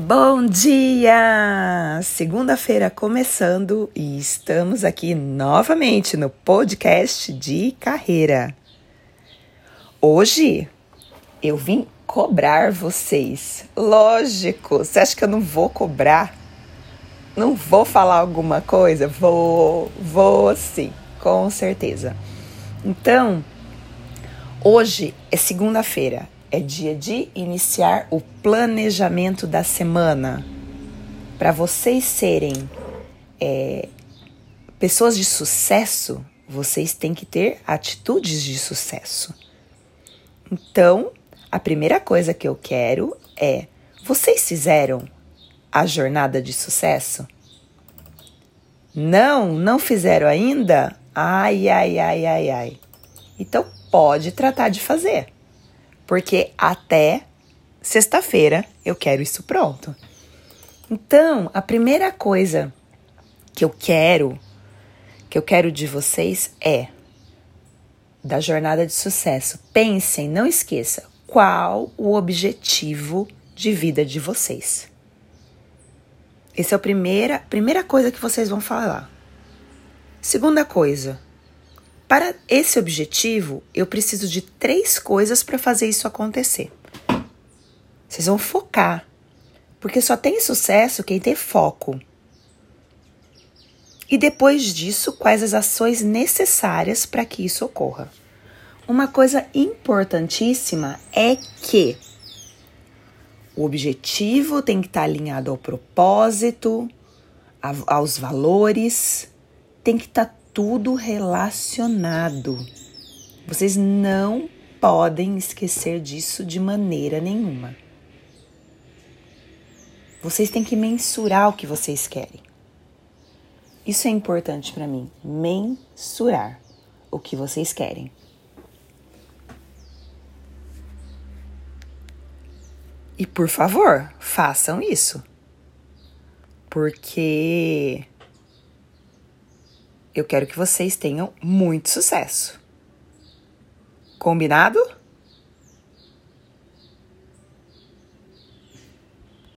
Bom dia! Segunda-feira começando e estamos aqui novamente no podcast de carreira. Hoje eu vim cobrar vocês. Lógico, você acha que eu não vou cobrar? Não vou falar alguma coisa? Vou, vou sim, com certeza. Então, hoje é segunda-feira é dia de iniciar o planejamento da semana. Para vocês serem é, pessoas de sucesso, vocês têm que ter atitudes de sucesso. Então, a primeira coisa que eu quero é: vocês fizeram a jornada de sucesso? Não, não fizeram ainda? Ai, ai, ai, ai, ai. Então, pode tratar de fazer porque até sexta-feira eu quero isso pronto. Então, a primeira coisa que eu quero, que eu quero de vocês é da jornada de sucesso. Pensem, não esqueça, qual o objetivo de vida de vocês. Essa é a primeira, primeira coisa que vocês vão falar. Segunda coisa, para esse objetivo, eu preciso de três coisas para fazer isso acontecer. Vocês vão focar, porque só tem sucesso quem tem foco. E depois disso, quais as ações necessárias para que isso ocorra? Uma coisa importantíssima é que o objetivo tem que estar alinhado ao propósito, aos valores, tem que estar tudo relacionado. Vocês não podem esquecer disso de maneira nenhuma. Vocês têm que mensurar o que vocês querem. Isso é importante para mim, mensurar o que vocês querem. E por favor, façam isso. Porque eu quero que vocês tenham muito sucesso. Combinado?